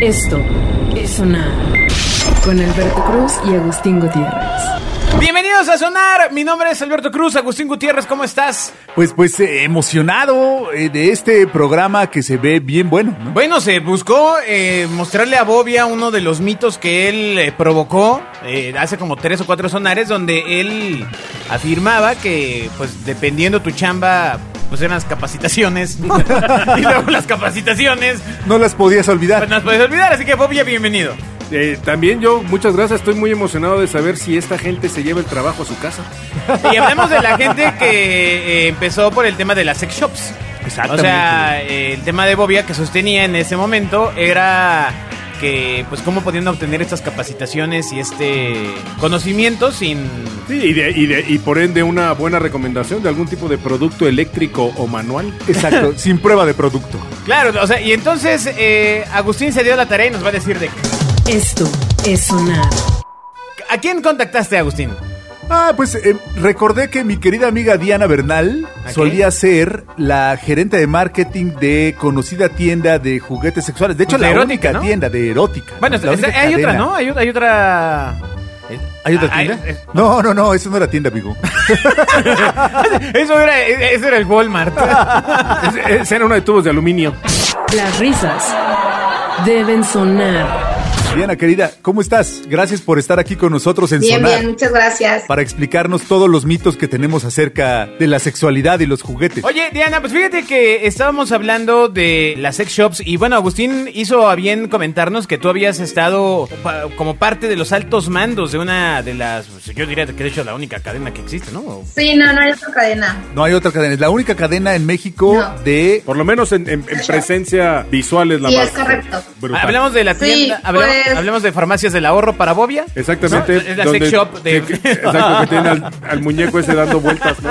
Esto es sonar con Alberto Cruz y Agustín Gutiérrez. Bienvenidos a Sonar, mi nombre es Alberto Cruz, Agustín Gutiérrez, ¿cómo estás? Pues, pues eh, emocionado eh, de este programa que se ve bien bueno. ¿no? Bueno, se buscó eh, mostrarle a Bobia uno de los mitos que él eh, provocó eh, hace como tres o cuatro sonares, donde él afirmaba que, pues, dependiendo tu chamba, pues eran las capacitaciones. y luego las capacitaciones, No las podías olvidar. pues no las puedes olvidar, así que Bobia, bienvenido. Eh, también yo, muchas gracias, estoy muy emocionado de saber si esta gente se lleva el trabajo a su casa. Y hablamos de la gente que eh, empezó por el tema de las sex shops. O sea, eh, el tema de Bobia que sostenía en ese momento era que, pues, cómo podían obtener estas capacitaciones y este conocimiento sin... Sí, y, de- y de- y por ende una buena recomendación de algún tipo de producto eléctrico o manual. Exacto, sin prueba de producto. Claro, o sea, y entonces eh, Agustín se dio la tarea y nos va a decir de... Esto es sonar. ¿A quién contactaste, Agustín? Ah, pues eh, recordé que mi querida amiga Diana Bernal ¿A solía ser la gerente de marketing de conocida tienda de juguetes sexuales. De hecho, De la erótica, única ¿no? tienda de erótica. Bueno, La hay otra. ¿no? Hay, hay otra... ¿Hay otra Ah, tienda? hay- No, no, no, eso no era tienda, amigo. Eso era, eso era el Walmart. Es- es- era uno de tubos de aluminio. Las risas deben sonar. Diana, querida, ¿cómo estás? Gracias por estar aquí con nosotros en Bien, Sonar. bien, muchas gracias. Para explicarnos todos los mitos que tenemos acerca de la sexualidad y los juguetes. Oye, Diana, pues fíjate que estábamos hablando de las sex shops y bueno, Agustín hizo a bien comentarnos que tú habías estado como parte de los altos mandos de una de las, pues, yo diría que de hecho la única cadena que existe, ¿no? Sí, no, no hay otra cadena. No hay otra cadena, es la única cadena en México No. de... Por lo menos en, en- en presencia visual es la Sí, más es correcto. brutal. Hablamos de la Sí, tienda, hablamos, pues- hablamos de farmacias del ahorro para Bobia. Exactamente. ¿no? Es la donde- sex shop de... sí, exacto, que tiene al, al muñeco ese dando vueltas, ¿no?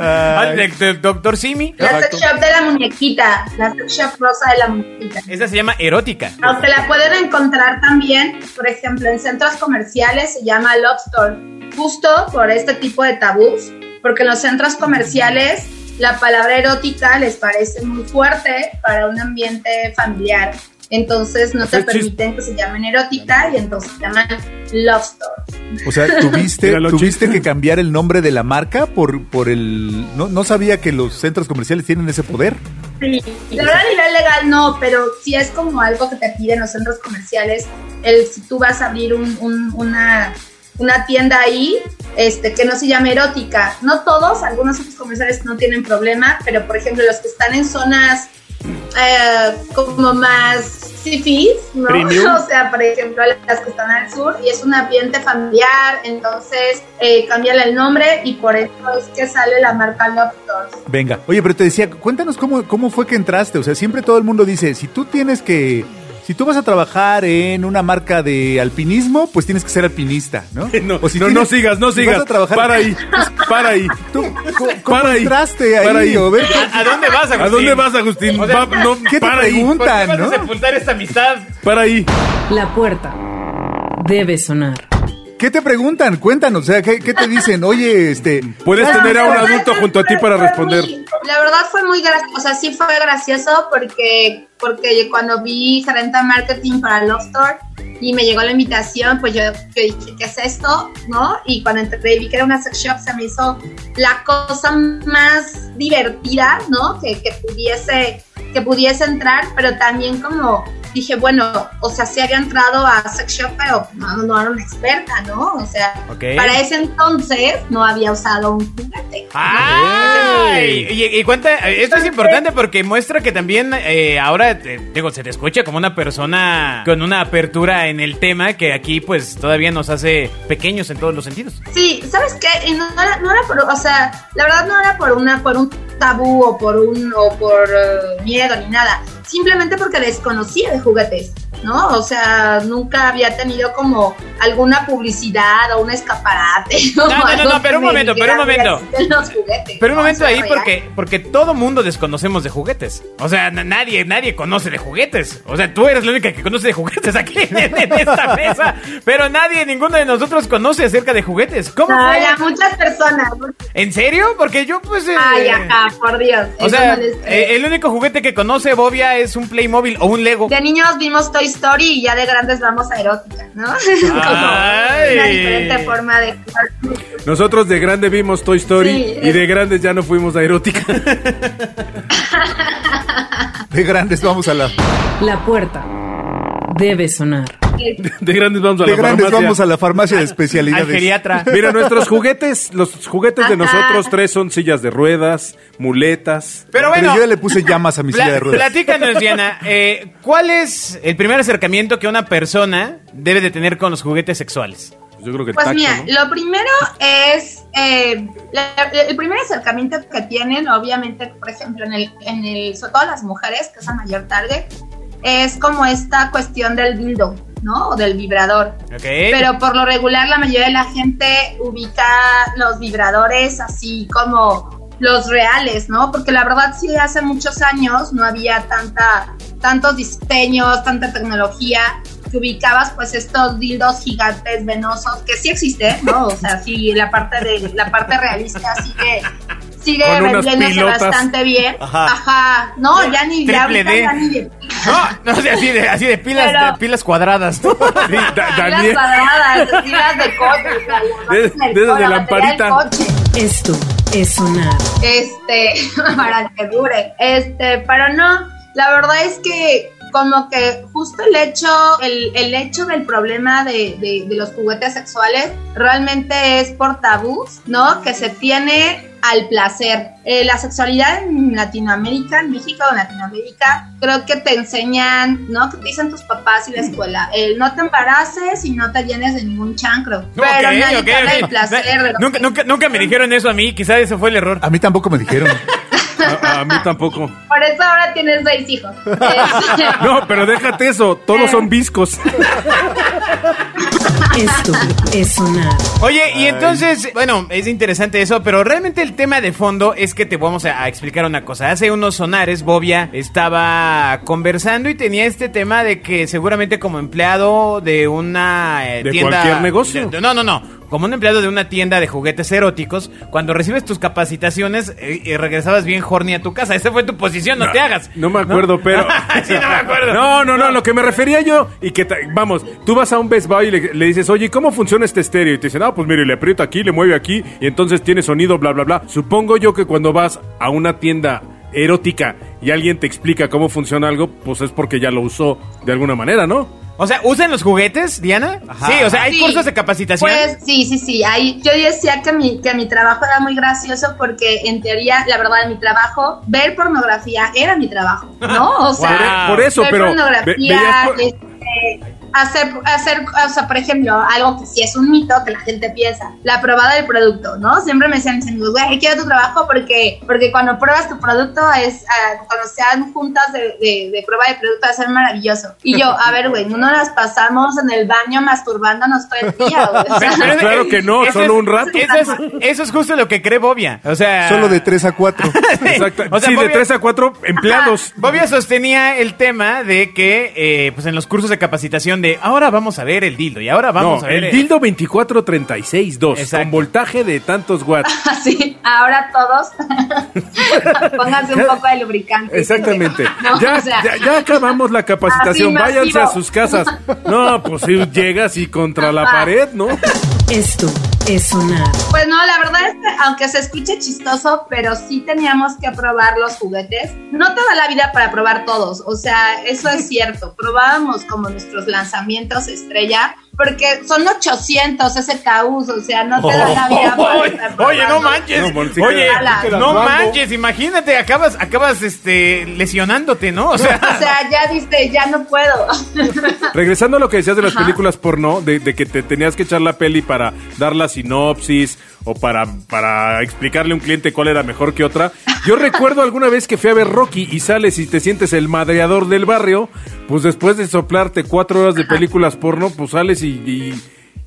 Ah, de- de Doctor Simi. La Exacto. sex shop de la muñequita, la sex shop rosa de la muñequita. Esa se llama erótica. Aunque la pueden encontrar también, por ejemplo, en centros comerciales se llama Love Store, justo por este tipo de tabús, porque en los centros comerciales la palabra erótica les parece muy fuerte para un ambiente familiar. Entonces no te permiten que se llamen erótica y entonces se llaman Love Store. O sea, tuviste, tuviste que cambiar el nombre de la marca por, por el... No, no sabía que los centros comerciales tienen ese poder. Sí, la verdad a nivel legal no, pero sí es como algo que te piden los centros comerciales. El, si tú vas a abrir un- un- una, una tienda ahí, este, que no se llame erótica. No todos, algunos centros comerciales no tienen problema, pero por ejemplo los que están en zonas eh, como más fifís, ¿no? Premium. O sea, por ejemplo, las que están al sur y es un ambiente familiar, entonces eh, cambian el nombre y por eso es que sale la marca Love Stores. Venga. Oye, pero te decía, cuéntanos cómo, cómo fue que entraste. O sea, siempre todo el mundo dice, si tú tienes que... Si tú vas a trabajar en una marca de alpinismo, pues tienes que ser alpinista, ¿no? No, O si no, tienes- no sigas, no si sigas. vas a trabajar- Para ahí, para ahí. ¿Tú, ¿Cómo, Para ahí. entraste ahí? Para ahí. O ver, ¿A, a dónde vas, Agustín? ¿A dónde vas, Agustín? O sea, Va- no, ¿qué te para ahí, preguntan? ¿Por qué vas ¿no? a sepultar esta amistad? para ahí. La puerta debe sonar. ¿Qué te preguntan? Cuéntanos, o sea, ¿qué, qué te dicen? Oye, este... Puedes tener a un adulto junto a ti para responder. La verdad fue muy gracioso, sea, sí fue gracioso porque, porque cuando vi gerente de marketing para Love Store y me llegó la invitación, pues yo, dije, ¿qué es esto? ¿No? Y cuando entré vi que era una sex shop, se me hizo la cosa más divertida, ¿no? Que, que pudiese que pudiese entrar, pero también como dije, bueno, o sea, sí había entrado a sex shop, pero no, no era una experta, ¿no? O sea, para ese entonces no había usado un juguete. ¡Ay! Y, y cuenta, esto es importante porque muestra que también eh, ahora, eh, digo, se te escucha como una persona con una apertura en el tema que aquí pues todavía nos hace pequeños en todos los sentidos. Sí, ¿sabes qué? Y no, no era, no era por, o sea, la verdad no era por una, por un tabú o por un, o por eh, miedo ni nada. Simplemente porque desconocía de juguetes, ¿no? O sea, nunca había tenido como alguna publicidad o un escaparate. No, no, no, no, pero un me momento, pero un momento. Pero un ¿no? momento O sea, ahí real. porque, porque todo mundo desconocemos de juguetes. O sea, na- nadie, nadie conoce de juguetes. O sea, tú eres la única que conoce de juguetes aquí en, en esta mesa. Pero nadie, ninguno de nosotros conoce acerca de juguetes. ¿Cómo No, fue? ya muchas personas. ¿En serio? Porque yo pues... eh, Ay, ajá, por Dios. O sea, no eh, el único juguete que conoce Bobia es un Playmobil o un Lego. De niños vimos Toy Story y ya de grandes vamos a erótica, ¿no? Como una diferente forma de Nosotros de grande vimos Toy Story Sí, y de grandes ya no fuimos a erótica. De grandes vamos a la. La puerta debe sonar. De grandes vamos a De la grandes farmacia. vamos a la farmacia de Al especialidades. geriatra. Mira, nuestros juguetes, los juguetes de nosotros tres son sillas de ruedas, muletas. Pero Pero bueno, yo ya le puse llamas a mi silla de ruedas. platícanos, Diana, eh, ¿cuál es el primer acercamiento que una persona debe de tener con los juguetes sexuales? Yo creo que el Pues tacto, mira, ¿no? lo primero es eh, la- el primer acercamiento que tienen, obviamente, por ejemplo, en el, en el, sobre todo las mujeres, que es el mayor target, es como esta cuestión del dildo, ¿no? O del vibrador. Pero por lo regular la mayoría de la gente ubica los vibradores así como los reales, ¿no? Porque la verdad sí hace muchos años no había tanta tantos diseños, tanta tecnología que ubicabas pues estos dildos gigantes venosos que sí existen, ¿no? O sea, sí la parte de la parte realista sigue sigue vendiéndose bastante bien. Ajá. Ajá. No, ya ni ya Triple ahorita D. ya ni de No, no, sea, así de, así de pilas, Pero- de pilas cuadradas. ¿no? Sí, Da- Pilas Daniel, cuadradas, pilas de coche. De- de esas de lamparita. Esto es sonar. Este, para que dure. Este, pero no, la verdad es que como que justo el hecho, el, el hecho del problema de, de- de los juguetes sexuales realmente es por tabús, ¿no? Que se tiene al placer. Eh, la sexualidad en Latinoamérica, en México o en Latinoamérica, creo que te enseñan, ¿no? Que te dicen tus papás y la escuela, el no te embaraces y no te llenes de ningún chancro. Pero Ok, nadie ok, te habla ok. del placer. de lo Nunca, nunca, nunca me dijeron eso a mí, quizás ese fue el error. A mí tampoco me dijeron. a, a mí tampoco. Por eso ahora tienes seis hijos. No, pero déjate eso, todos son viscos. Esto es sonar. Oye, y entonces, bueno, es interesante eso, pero realmente el tema de fondo es que te vamos a, a explicar una cosa. Hace unos sonares, Bobia estaba conversando y tenía este tema de que seguramente como empleado de una eh, ¿De tienda... cualquier negocio? de- de- no, no, no. Como un empleado de una tienda de juguetes eróticos, cuando recibes tus capacitaciones eh, y regresabas bien horny a tu casa. Esa fue tu posición, no, te hagas. No me acuerdo, pero. sí, no me acuerdo. No, no, no, lo que me refería yo. Y que, vamos, tú vas a un Best Buy y le, le dices, oye, ¿cómo funciona este estéreo? Y te dicen, ah, pues mire, le aprieta aquí, le mueve aquí, y entonces tiene sonido, bla, bla, bla. Supongo yo que cuando vas a una tienda erótica y alguien te explica cómo funciona algo, pues es porque ya lo usó de alguna manera, ¿no? O sea, ¿usan los juguetes, Diana? Sí, o sea, hay Sí. cursos de capacitación. Pues sí, sí, sí. Ahí, yo decía que mi, que mi trabajo era muy gracioso porque en teoría, la verdad, en mi trabajo, ver pornografía era mi trabajo, ¿no? O sea, Wow. Por eso, ver pero. ve- pornografía, veías por- este, hacer, hacer, o sea, por ejemplo, algo que sí es un mito que la gente piensa, la probada del producto, ¿no? Siempre me decían mis amigos, güey, quiero tu trabajo porque, porque cuando pruebas tu producto es, ah, cuando sean juntas de, de, de prueba de producto va a ser maravilloso. Y yo, a ver, güey, no nos las pasamos en el baño masturbándonos todo el día, güey. O sea, Claro que no, eso solo es- un rato. Eso es, eso es justo lo que cree Bobia. O sea. Solo de 3 a 4. Exacto. O sea, sí, de Bobia- 3 a 4 empleados. Bobia sostenía el tema de que, eh, pues en los cursos de capacitación de ahora vamos a ver el dildo y ahora vamos no, a ver el dildo 2436.2 Exacto. con voltaje de tantos watts. Así, ahora todos pónganse un poco de lubricante. Exactamente. No, ya, o sea, ya, ya acabamos la capacitación. Váyanse a sus casas. No, pues si llegas y contra la pared, ¿no? Esto es. Pues no, la verdad es que aunque se escuche chistoso, pero sí teníamos que probar los juguetes. No te da la vida para probar todos, o sea, eso es cierto. Probábamos como nuestros lanzamientos estrella, porque son 800 SKUs, o sea, no te da la vida para Oye, estar oye, no manches. No, bueno, sí oye, que no manches, imagínate, acabas, acabas este lesionándote, ¿no? O sea, O sea, ya diste, ya no puedo. Regresando a lo que decías de las Ajá. películas porno, de, de que te tenías que echar la peli para dar la sinopsis o para, para explicarle a un cliente cuál era mejor que otra. Yo recuerdo alguna vez que fui a ver Rocky y sales y te sientes el madreador del barrio, pues después de soplarte cuatro horas de películas porno, pues sales y, y,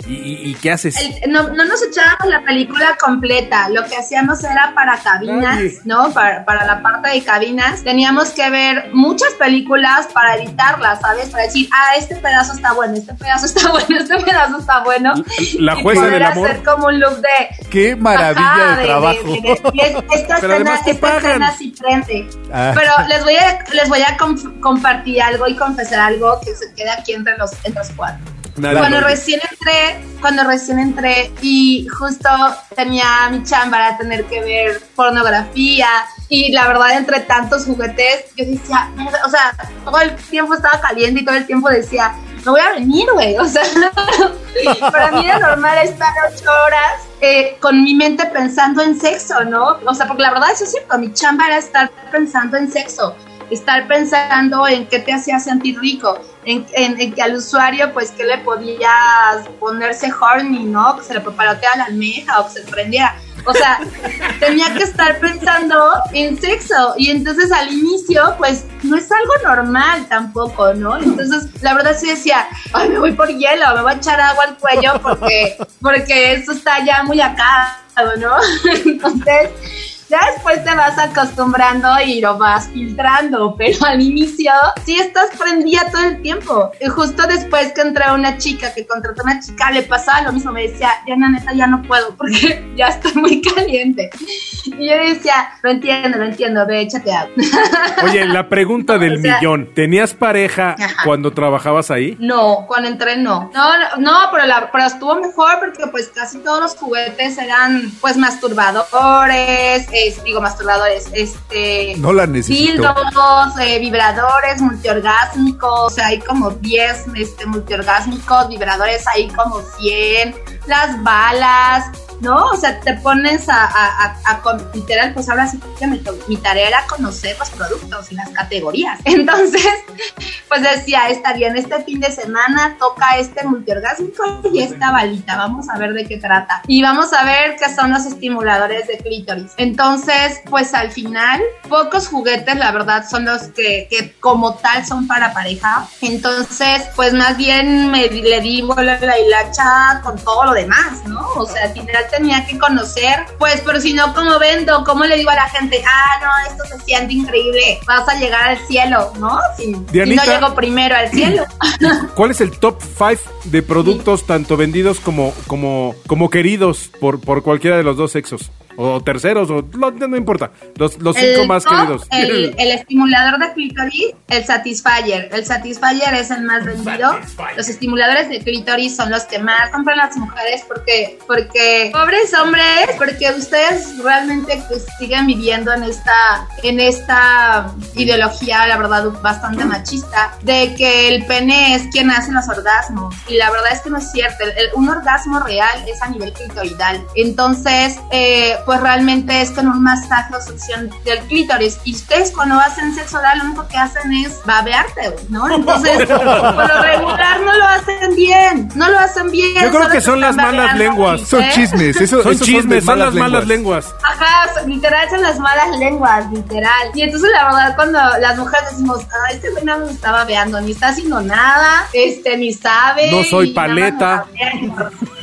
¿Y, y- y qué haces? El- no, no nos echábamos la película completa, lo que hacíamos era para cabinas, Nadie. ¿no? Para, para la parte de cabinas, teníamos que ver muchas películas para editarlas, ¿sabes? Para decir, ah, este pedazo está bueno, este pedazo está bueno, este pedazo está bueno. La Y jueza poder del amor. hacer como un look de... Qué maravilla Ajá, de trabajo. de- de- esta Pero escena, esta escena sí prende. Ah. Pero les voy a, les voy a com- compartir algo y confesar algo que se queda aquí entre los, entre los cuatro. Cuando recién entré, cuando recién entré y justo tenía mi chamba era tener que ver pornografía y la verdad entre tantos juguetes yo decía, o sea, todo el tiempo estaba caliente y todo el tiempo decía, me voy a venir, güey, o sea, para mí era normal estar ocho horas eh, con mi mente pensando en sexo, ¿no? O sea, porque la verdad eso es cierto, mi chamba era estar pensando en sexo estar pensando en qué te hacía sentir rico, en, en, en que al usuario, pues, que le podías ponerse horny, ¿no? Que se le papalotea la almeja o que se prendiera. O sea, tenía que estar pensando en sexo. Y entonces al inicio, pues, no es algo normal tampoco, ¿no? Entonces, la verdad sí decía, ay, me voy por hielo, me voy a echar agua al cuello porque, porque esto está ya muy acá, ¿no? Entonces, ya después te vas acostumbrando y lo vas filtrando, pero al inicio sí estás prendida todo el tiempo. Y justo después que entró una chica, que contrató una chica, le pasaba lo mismo, me decía, ya la neta ya no puedo porque ya estoy muy caliente. Y yo decía, lo entiendo, lo entiendo, ve, échate agua. Oye, la pregunta del O sea- millón. ¿Tenías pareja Ajá. cuando trabajabas ahí? No, cuando entré no. No, no, pero, la, pero estuvo mejor porque pues casi todos los juguetes eran pues masturbadores, es- digo masturbadores, este... No la necesito. Dildos, eh, vibradores, multiorgásmicos, o sea, hay como 10 este, multiorgásmicos, vibradores hay como 100, las balas, ¿no? O sea, te pones a, a, a, a con- literal, pues ahora sí que mi, mi tarea era conocer los productos y las categorías. Entonces, pues decía, está bien, este fin de semana toca este multiorgásmico y esta balita, vamos a ver de qué trata. Y vamos a ver qué son los estimuladores de clítoris. Entonces, pues al final, pocos juguetes, la verdad, son los que, que como tal son para pareja. Entonces, pues más bien me le di bola a la hilacha con todo lo demás, ¿no? O sea, al final tenía que conocer, pues, pero si no, ¿cómo vendo? ¿Cómo le digo a la gente? Ah, no, esto se siente increíble, vas a llegar al cielo, ¿no? Si, si Dianita. no llego primero al cielo. ¿Cuál es el top 5 de productos tanto vendidos como, como, como queridos por, por cualquiera de los dos sexos? O terceros, o lo- no, importa. Los, los cinco El más top, queridos. El, el estimulador de clítoris, el Satisfyer. El Satisfyer es el más vendido. Los estimuladores de clítoris son los que más compran las mujeres porque, porque pobres hombres, porque ustedes realmente pues, siguen viviendo en esta, en esta ideología, la verdad, bastante machista, de que el pene es quien hace los orgasmos. Y la verdad es que no es cierto. El- el- un orgasmo real es a nivel clitoridal. Entonces, eh, pues realmente es con un masaje o succión del clítoris. Y ustedes cuando hacen sexo oral lo único que hacen es babearte, ¿no? Entonces, por lo regular no lo hacen bien. No lo hacen bien. Yo creo que son las malas lenguas. Son chismes. Eso, Son chismes, son las malas lenguas. Ajá, literal son las malas lenguas, literal. Y entonces la verdad cuando las mujeres decimos, ah, este güey no me está babeando, ni está haciendo nada, este, ni sabe. No soy paleta.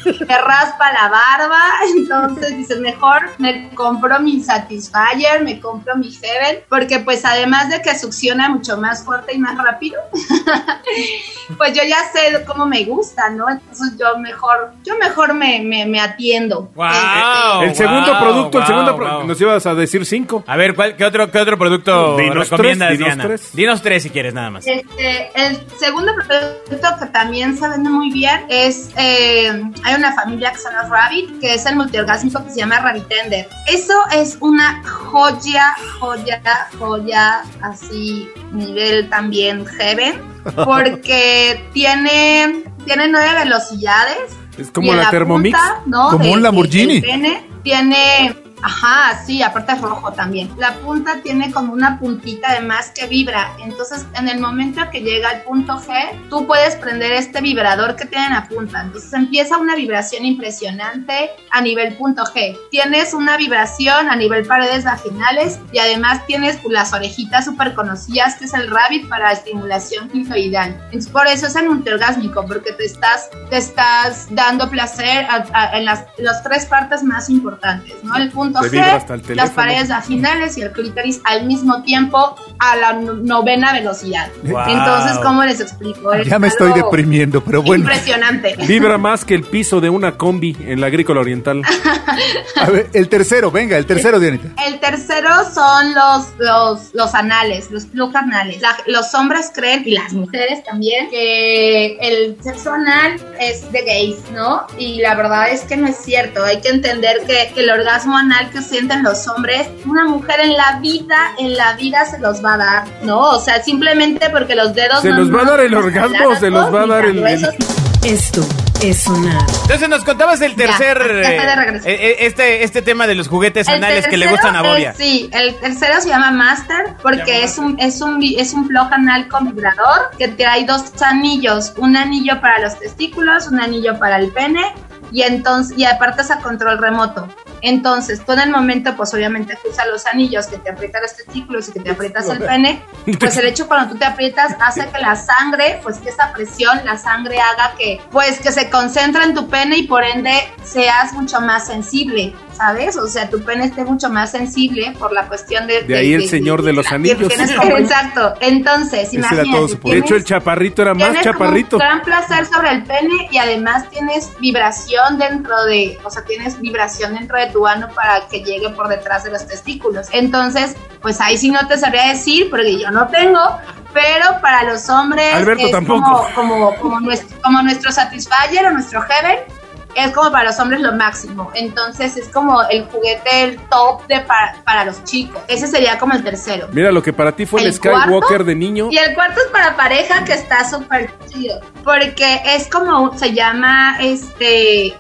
Me raspa la barba, entonces dices, mejor me compro mi Satisfyer, me compro mi Heaven, porque pues además de que succiona mucho más fuerte y más rápido, pues yo ya sé cómo me gusta, ¿no? Entonces yo mejor, yo mejor me, me, me atiendo. Wow, el segundo wow, producto, el wow, segundo pro- nos ibas a decir cinco. A ver, ¿cuál, qué, otro, ¿qué otro producto Dinos recomiendas, tres, dinos Diana? tres. Dinos tres si quieres, nada más. Este, el segundo producto que también se vende muy bien es, eh, hay una familia que se llama Rabbit, que es el multiorgásmico que se llama Rabbit Eso es una joya, joya, joya, así, nivel también heaven, porque tiene, tiene nueve velocidades. Es como en la Thermomix. punta, ¿no? Como de- un de- Lamborghini. tiene Ajá, sí, aparte es rojo también. La punta tiene como una puntita además que vibra. Entonces, en el momento que llega al punto G, tú puedes prender este vibrador que tiene la punta. Entonces empieza una vibración impresionante a nivel punto G. Tienes una vibración a nivel paredes vaginales y además tienes las orejitas súper conocidas que es el rabbit para estimulación clitoridal. Por eso es el multiorgásmico, porque te estás, te estás dando placer en las, las tres partes más importantes, ¿no? El punto G, las paredes vaginales y el clítoris al mismo tiempo a la no- novena velocidad. Wow. Entonces, ¿cómo les explico? Es Ya me estoy deprimiendo, pero bueno. Impresionante. Vibra más que el piso de una combi en la agrícola oriental. A ver, el tercero, venga, el tercero, Dianita. El tercero son los, los, los anales, los plug anales. La- los hombres creen, y las mujeres también, que el sexo anal es de gays, ¿no? Y la verdad es que no es cierto. Hay que entender que, que el orgasmo anal que sienten los hombres, una mujer en la vida, en la vida se los va a dar, ¿no? O sea, simplemente porque los dedos... ¿Se no- los va a dar el orgasmo o se los va a dar el-. Esto es sonar. Entonces nos contabas el tercer, ya estoy de regreso. eh, eh, este, este tema de los juguetes El anales que le gustan a Bobia. sí, el tercero se llama Master porque es un, es un, vi- es un plug anal con vibrador que trae dos anillos, un anillo para los testículos, un anillo para el pene y entonces y aparte es a control remoto. Entonces, tú en el momento, pues obviamente usas los anillos que te aprietan los testículos y que te aprietas el pene, pues el hecho cuando tú te aprietas hace que la sangre, pues que esa presión, la sangre haga que, pues que se concentre en tu pene y por ende seas mucho más sensible, ¿sabes? O sea, tu pene esté mucho más sensible por la cuestión de... De ahí el señor de los anillos. exacto. Entonces, imagínate. De hecho, el chaparrito era más Tienes como chaparrito. un gran placer sobre el pene y además tienes vibración dentro de, o sea, tienes vibración dentro de tu ano para que llegue por detrás de los testículos. Entonces, pues ahí sí no te sabría decir porque yo no tengo, pero para los hombres Alberto es tampoco. Como, como, como, nuestro, como nuestro Satisfyer o nuestro Heaven. Es como para los hombres lo máximo. Entonces es como el juguete, el top de para, para los chicos. Ese sería como el tercero. Mira, lo que para ti fue el, ¿El Skywalker cuarto? de niño. Y el cuarto es para pareja que está súper chido. Porque es como, se llama este.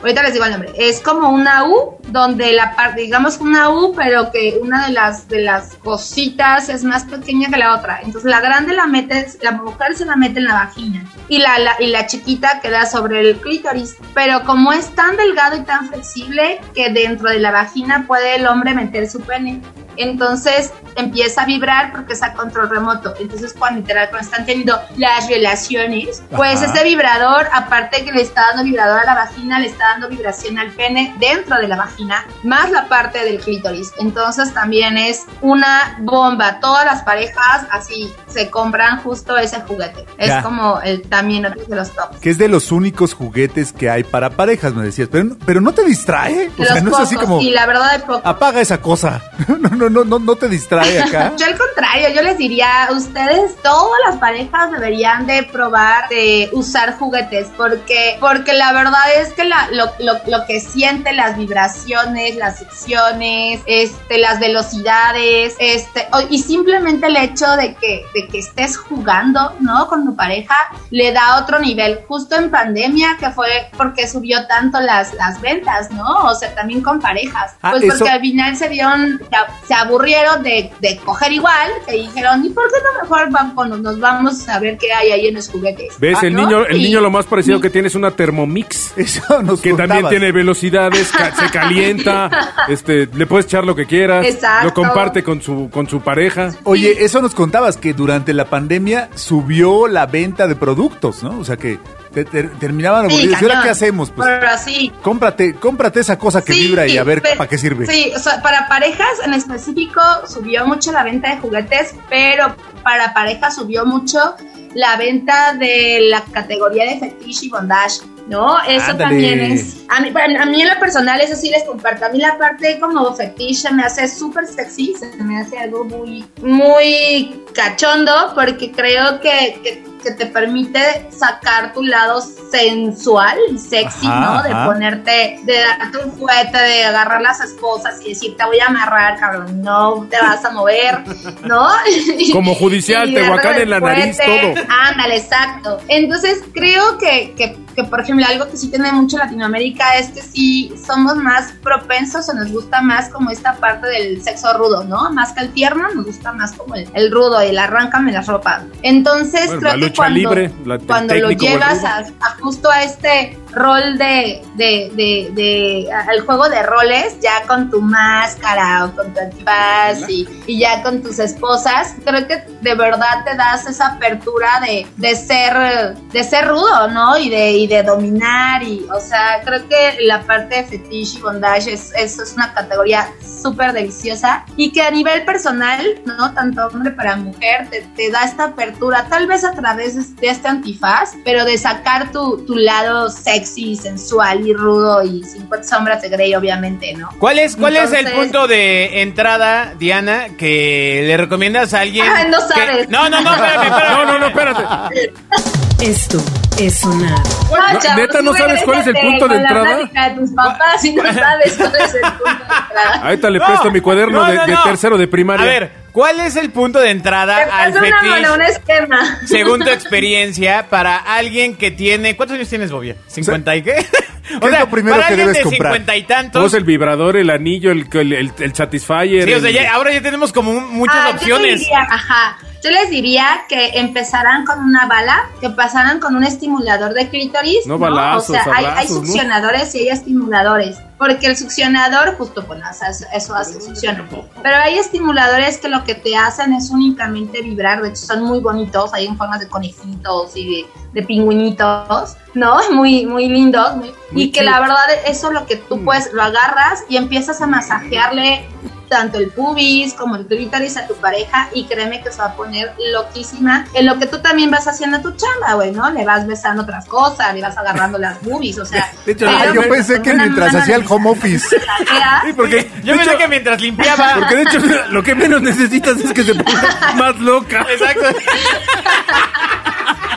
Ahorita les digo el nombre. Es como una U, donde la parte, digamos una U, pero que una de las de las cositas es más pequeña que la otra. Entonces la grande la metes, la mujer se la mete en la vagina. Y la, la- y la chiquita queda sobre el clítoris. Pero como es tan delgado y tan flexible que dentro de la vagina puede el hombre meter su pene. Entonces empieza a vibrar porque es a control remoto. Entonces, cuando literal cuando están teniendo las relaciones, pues Ajá. ese vibrador, aparte que le está dando vibrador a la vagina, le está dando vibración al pene dentro de la vagina, más la parte del clítoris. Entonces también es una bomba. Todas las parejas así se compran justo ese juguete. Es Ya. como el también otro de los tops. Que es de los únicos juguetes que hay para parejas, me decías. Pero, pero no te distrae. O De sea, no es así pocos, como. Y la verdad hay poco. Apaga esa cosa. No, no, no, no, no te distrae acá. Yo al contrario, yo les diría, ustedes, todas las parejas deberían de probar de usar juguetes, porque, porque la verdad es que la- lo, lo- lo que siente, las vibraciones, las secciones, este, las velocidades, este, y simplemente el hecho de que, de que estés jugando, ¿no? Con tu pareja, le da otro nivel. Justo en pandemia, que fue porque subió tanto las, las ventas, ¿no? O sea, también con parejas. Ah, pues eso- porque al final se vieron, se aburrieron de, de coger igual, que dijeron, ¿y por qué no mejor vamos, nos vamos a ver qué hay ahí en los juguetes? ¿Ves? Ah, el ¿no? niño, el Y- niño lo más parecido que tiene es una Thermomix. Eso nos Que también tiene velocidades, ca- se calienta, este, le puedes echar lo que quieras, Exacto. lo comparte con su, con su pareja. Oye, eso nos contabas que durante la pandemia subió la venta de productos, ¿no? O sea que te- te- terminaban Sí, aburridos. ¿Y ahora qué hacemos? Pues Pero así, cómprate, cómprate esa cosa que Sí, vibra y a ver para qué sirve. Sí, o sea, para parejas en específico subió mucho la venta de juguetes, pero para parejas subió mucho la venta de la categoría de fetiche y bondage, ¿no? Eso Ándale. también es... A mí, bueno, a mí en lo personal, eso sí les comparto. A mí la parte como fetiche me hace súper sexy, se me hace algo muy, muy cachondo, porque creo que, que- que te permite sacar tu lado sensual y sexy, Ajá, ¿no? De ponerte, de darte un fuete, de agarrar las esposas y decir, te voy a amarrar, cabrón, no te vas a mover, ¿no? Como judicial, Tehuacán darle en la nariz, todo. Ándale, exacto. Entonces, creo que, que, que, por ejemplo, algo que sí tiene mucho Latinoamérica es que sí somos más propensos o nos gusta más como esta parte del sexo rudo, ¿no? Más que el tierno, nos gusta más como el, el rudo, el arráncame la ropa. Entonces, Bueno, creo que lucha cuando, libre, la- el cuando lo llevas a justo a este rol de, de, de, de- al juego de roles, ya con tu máscara o con tu antifaz y, y ya con tus esposas, creo que de verdad te das esa apertura de, de ser de ser rudo, ¿no? Y de, y de dominar y, o sea, creo que la parte de fetiche y bondage es, es, es una categoría súper deliciosa y que a nivel personal, ¿no? Tanto hombre para mujer, te, te da esta apertura, tal vez a través de, este antifaz, pero de sacar tu, tu lado sexy, sensual y rudo y 50 sombras de Grey, obviamente, ¿no? ¿Cuál es, cuál es el Entonces- punto de entrada, Diana, que le recomiendas a alguien? Ay, no que- sabes. No, no, no, espérame, espérame. No, no, no, espérate. Esto es sonar. No, chavos, ¿neta no sabes cuál es el punto de la entrada? plática de tus papás y no sabes cuál es el punto de entrada. Ahorita le No, presto mi cuaderno no, de, no, de no. tercero de primaria. A ver, ¿cuál es el punto de entrada Te al paso una fetiche? mano, un esquema. Según tu experiencia, para alguien que tiene. ¿Cuántos años tienes, Bobia? ¿50 y qué? ¿Qué es lo primero para que alguien debes de comprar? 50 y tantos. Todos el vibrador, el anillo, el, el, el, el Satisfyer. Sí, o sea, el- ya- ahora ya tenemos como un- muchas Ah, Yo opciones. les diría, ajá, yo les diría que empezaran con una bala, que pasaran con un estimulador de clítoris. No balazos, O sea, hay, hay abrazos, ¿no? succionadores y hay estimuladores. Porque el succionador, justo, pues, o sea, eso, hace succiona. Pero hay estimuladores que lo que te hacen es únicamente vibrar. De hecho, son muy bonitos. Hay en formas de conejitos y de, de pingüinitos, ¿no? Muy, muy lindos. muy- Muy y que cute. la verdad, eso lo que tú puedes, lo agarras y empiezas a masajearle tanto el pubis como el clítoris a tu pareja y créeme que se va a poner loquísima en lo que tú también vas haciendo tu chamba, güey, ¿no? Le vas besando otras cosas, le vas agarrando las boobies, o sea... De hecho, pero yo pensé que mientras hacía el home office. Sí, porque, Yo pensé que mientras limpiaba. porque de hecho lo que menos necesitas es que se ponga más loca. Exacto.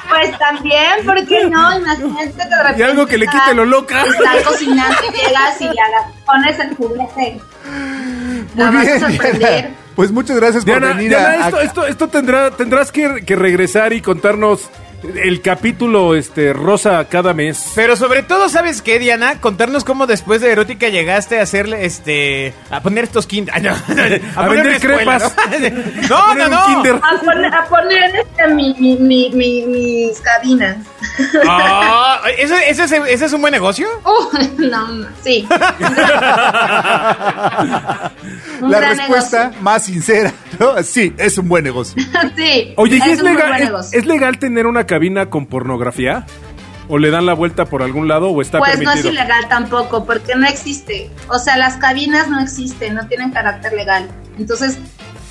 Pues también, ¿por qué no? Imagínate que de repente Y algo que le está- quite lo loca. Estás cocinando y llegas y le haga- pones el juguete. La Muy vas a bien. sorprender. Diana. Pues muchas gracias por Diana, venir Diana, a, esto, a- esto, esto tendrá, tendrás que, que regresar y contarnos el capítulo este rosa cada mes. Pero sobre todo, ¿sabes qué, Diana? Contarnos cómo después de erótica llegaste a hacerle, este, a poner estos kinder, ay, no, a, vender crepas. ¿no? A No, poner no, no. kinder. A poner, a poner este, mi, mi, mi, mi- mis cabinas. Ah, ¿eso, eso es, ¿Ese es un buen negocio? Uh, no, no, sí. La respuesta más sincera. ¿no? Sí, es un buen negocio. sí. Oye, ¿y es, un muy legal, buen es, negocio. es legal tener una cabina con pornografía? ¿O le dan la vuelta por algún lado o está Pues no es permitido? ilegal tampoco, porque no existe. O sea, las cabinas no existen, no tienen carácter legal. Entonces,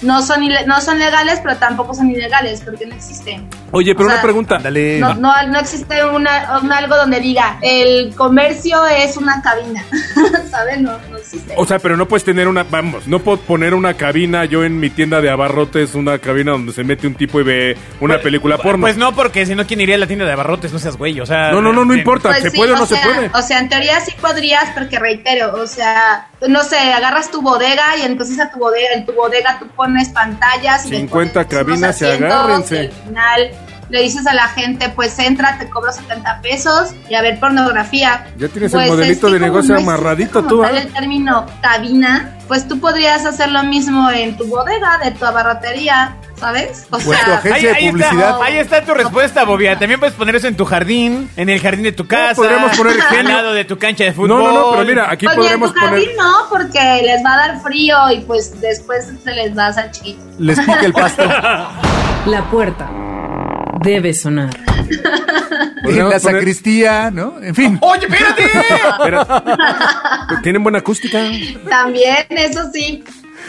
no son, no son legales, pero tampoco son ilegales, porque no existen. Oye, pero o sea, una pregunta. Dale. No, no, no existe una, un algo donde diga, el comercio es una cabina. ¿Sabes? No, no existe. O sea, pero no puedes tener una, vamos, no puedo poner una cabina, yo en mi tienda de abarrotes, una cabina donde se mete un tipo y ve una película porno. Pues no, porque si no, ¿quién iría a la tienda de abarrotes? No seas güey, o sea... no, no, no, no eh, importa, Pues ¿se sí, puede o no se puede? O sea, en teoría sí podrías, porque reitero, o sea, no sé, agarras tu bodega y entonces a tu bodega, en tu bodega tú pones pantallas y le 50 pones unos cabinas y asientos, agárrense. y al final le dices a la gente, pues entra, te cobro 70 pesos y a ver pornografía. Ya tienes el Pues modelito es que de negocio no amarradito tú, ¿ah? el término cabina, pues tú podrías hacer lo mismo en tu bodega, de tu abarrotería, ¿sabes? O tu agencia Ahí, de ahí publicidad. está, ahí está tu respuesta, Bobia. También puedes poner eso en tu jardín, en el jardín de tu casa. podríamos poner al genio. lado de tu cancha de fútbol. No, no, no, pero mira, aquí Oye, podremos en tu poner... jardín no, porque les va a dar frío y pues después se les va a hacer chiquito. Les pica el pasto. La puerta debe sonar. en la sacristía, ¿no? En fin. ¡Oye, espérate! ¿Tienen buena acústica? También, eso sí.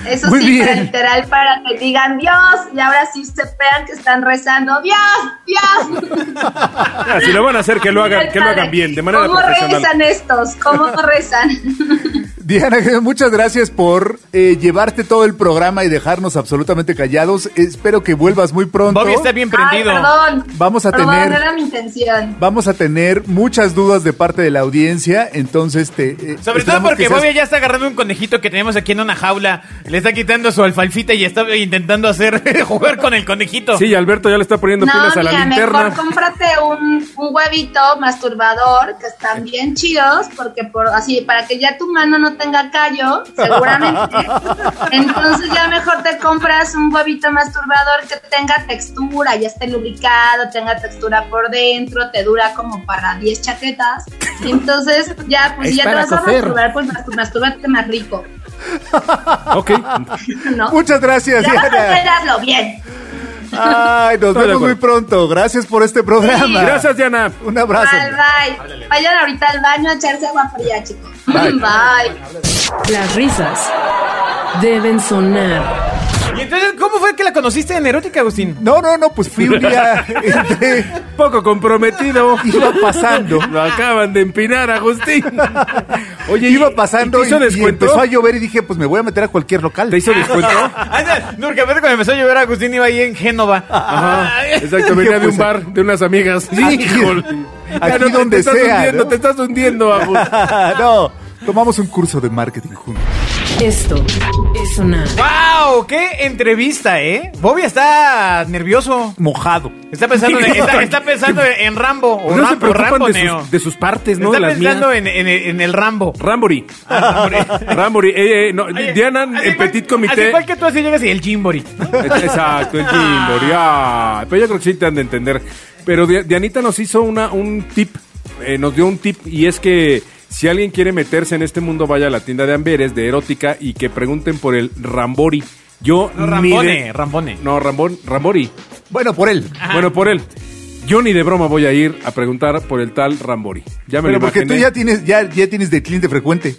Eso Muy sí, bien. para literal, para que digan Dios, y ahora sí se vean que están rezando, Dios, Dios. Ah, si lo van a hacer, que lo hagan, que lo hagan bien, de manera ¿Cómo profesional. rezan estos? ¿Cómo rezan? Diana, muchas gracias por eh, llevarte todo el programa y dejarnos absolutamente callados. Espero que vuelvas muy pronto. Bobby está bien Ay, prendido. perdón. Vamos a Perdón, tener- no era mi intención. Vamos a tener muchas dudas de parte de la audiencia, entonces te... eh, Sobre todo porque seas- Bobby ya está agarrando un conejito que tenemos aquí en una jaula. Le está quitando su alfalfita y está intentando hacer jugar con el conejito. Sí, Alberto ya le está poniendo No, pilas a la mira, linterna. mejor cómprate un, un huevito masturbador que están bien chidos, porque por así, para que ya tu mano no tenga callo, seguramente. Entonces ya mejor te compras un huevito masturbador que tenga textura, ya esté lubricado, tenga textura por dentro, te dura como para 10 chaquetas. Entonces ya, pues Es si ya te vas a masturbar, pues mastur- mastúrbate más rico, Ok. ¿no? Muchas gracias, Ya vas a Diana. hacer, hazlo bien. Ay, nos vemos muy pronto. Gracias por este programa. Gracias, Diana. Un abrazo. Bye, bye. Vayan ahorita al baño a echarse agua fría, chicos. Bye. Bye. Las risas deben sonar. Y entonces, ¿cómo fue que la conociste en Erótica, Agustín? No, no, no, pues fui un día, entré, Poco comprometido. iba pasando. Lo acaban de empinar, Agustín. Oye, iba pasando ¿y y, y descuento? empezó a llover y dije, pues me voy a meter a cualquier local. ¿Te hizo descuento? Ah, no, porque aparte cuando empezó a llover, Agustín iba ahí en Génova. Ajá, exacto, venía de un Pues, bar de unas amigas. aquí- Híjole. aquí no donde te estás sea, hundiendo, ¿no? te estás hundiendo, Agus. no, tomamos un curso de marketing juntos. Esto es sonar. ¡Wow! ¡Qué entrevista, eh! Bobby está nervioso. Mojado. Está pensando, en, está, está pensando en Rambo. O No se Rambo, preocupan Rambo, de Neo. sus, de sus partes, ¿no? Está de las pensando mías. en, en- en el Rambo. Rambori. Rambori. Eh, eh, no, Oye, Diana, igual- Petit Comité. Así igual que tú así llegas y el Jimbori. Exacto, el Jimbori. ah, pero yo creo que sí te han de entender. Pero Di- Dianita nos hizo una, un tip, eh, nos dio un tip y es que si alguien quiere meterse en este mundo, vaya a la tienda de Amberes, de erótica, y que pregunten por el Rambori. Yo No, ni Rambone, de- Rambone. No, Rambon, Rambori. Bueno, por él. Bueno, por él. Yo ni de broma voy a ir a preguntar por el tal Rambori. Ya me Pero lo porque tú imaginé. ya tienes, ya, ya tienes de cliente frecuente.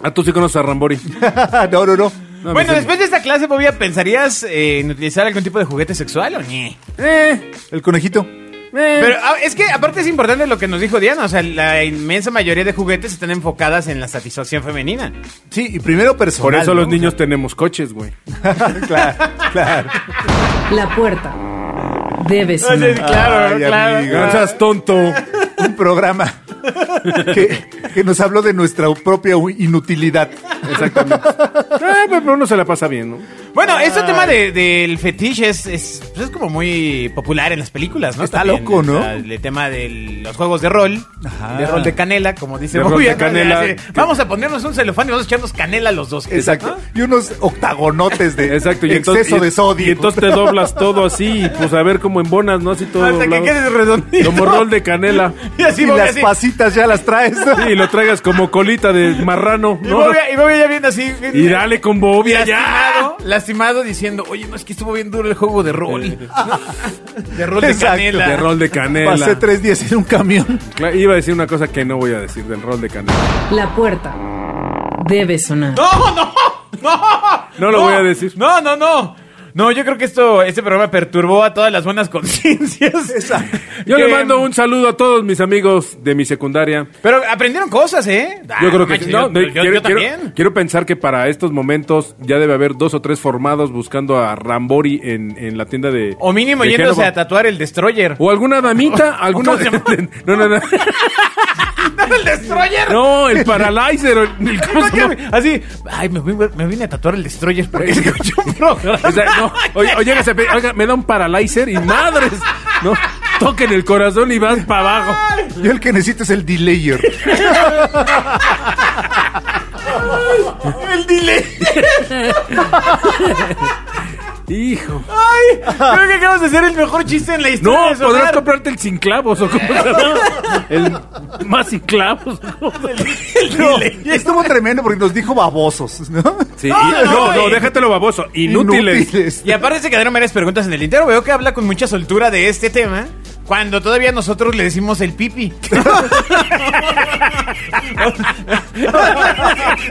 Ah, tú sí conoces a Rambori. no, no, no. No, bueno, después de esta clase, Bobby, ¿pensarías eh, en utilizar algún tipo de juguete sexual o ni? Eh, El conejito. Pero ah, es que aparte es importante lo que nos dijo Diana, o sea, la inmensa mayoría de juguetes están enfocadas en la satisfacción femenina. Sí, y primero personal. por eso ¿no? los niños tenemos coches, güey. claro, claro. La puerta debe sonar. claro, Ay, claro. amiga. No seas tonto. Un programa que, que nos habló de nuestra propia inutilidad. Exactamente. Ah, pero uno se la pasa bien, ¿no? Bueno, este tema de- del fetiche es, es, pues, es como muy popular en las películas, ¿no? Está loco, ¿no? El, tema de los juegos de rol, Ajá. de rol de canela, como dice De rol Bobby, de canela. Vamos a ponernos un celofán y vamos a echarnos canela los dos. Exacto. Y unos octagonotes de Exacto. Y exceso entonces, de y- sodio. Y entonces te doblas todo así, y pues a ver cómo embonas, ¿no? Así todo Hasta que quedes redondito. Como rol de canela. Y así y Bobby las así. pasitas ya las traes. Sí, y lo traigas como colita de marrano, Y ¿no? Bobby, y Bobby ya viene así. Y dale con bobia ya. lastimado, lastimado diciendo, oye, no, es que estuvo bien duro el juego de rol. de rol de Exacto. canela. De rol de canela. Pasé tres días en un camión. Cla- Iba a decir una cosa que no voy a decir del rol de canela. La puerta debe sonar. No, no, no. No lo voy a decir. No, no, no. No, yo creo que esto, este programa perturbó a todas las buenas conciencias. Exacto. Yo Que- le mando un saludo a todos mis amigos de mi secundaria. Pero aprendieron cosas, ¿eh? Ah, Yo creo que. No, yo, quiero, yo quiero- también. quiero pensar que para estos momentos ya debe haber dos o tres formados buscando a Rambori en, en la tienda de. O mínimo de yéndose Génova. a tatuar el Destroyer. O alguna damita, alguna. ¿Cómo se llama? no, no. ¿El Destroyer? No, el Paralyzer. o el- ¿cómo se llama? Así, ay, me, vine- me vine a tatuar el Destroyer porque escuché un programa. O sea, no, oye, oye, llegas a pedir, oiga, me da un Paralyzer y madres, ¿no? Toquen el corazón y vas para abajo. Yo el que necesito es el delayer. el delay. Hijo. Ay, creo que acabas de hacer el mejor chiste en la historia No, de podrás comprarte el sin clavos o como se llama. El más sin clavos. No, estuvo tremendo porque nos dijo babosos, ¿no? Sí, No, y- no, no, no, no, déjatelo baboso. Inútiles. Y aparte se quedaron varias preguntas en el tintero. Veo que habla con mucha soltura de este tema. Cuando todavía nosotros le decimos el pipi.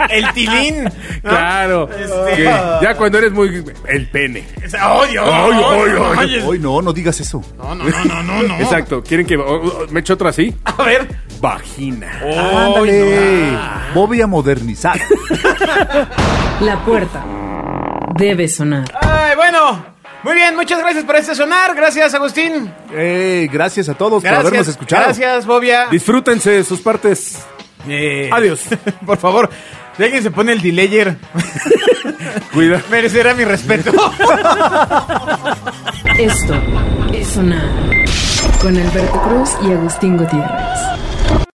el tilín. ¿no? Claro. Este- Que ya cuando eres muy. El pene. ¡Oh, Dios! Ay, ay, ay. Oye, Hoy no, no digas eso. No, no, no, no, no, no. Exacto. ¿Quieren que me eche otra así? A ver. Vagina. Ándale. Voy a modernizar. La puerta debe sonar. Ay, bueno. Muy bien, muchas gracias por este sonar. Gracias, Agustín. Gracias a todos por habernos escuchado. Gracias, Bobia. Disfrútense sus partes. Eh, Adiós. Por favor, si alguien se pone el delayer, Cuida. merecerá mi respeto. Esto es sonar. Con Alberto Cruz y Agustín Gutiérrez.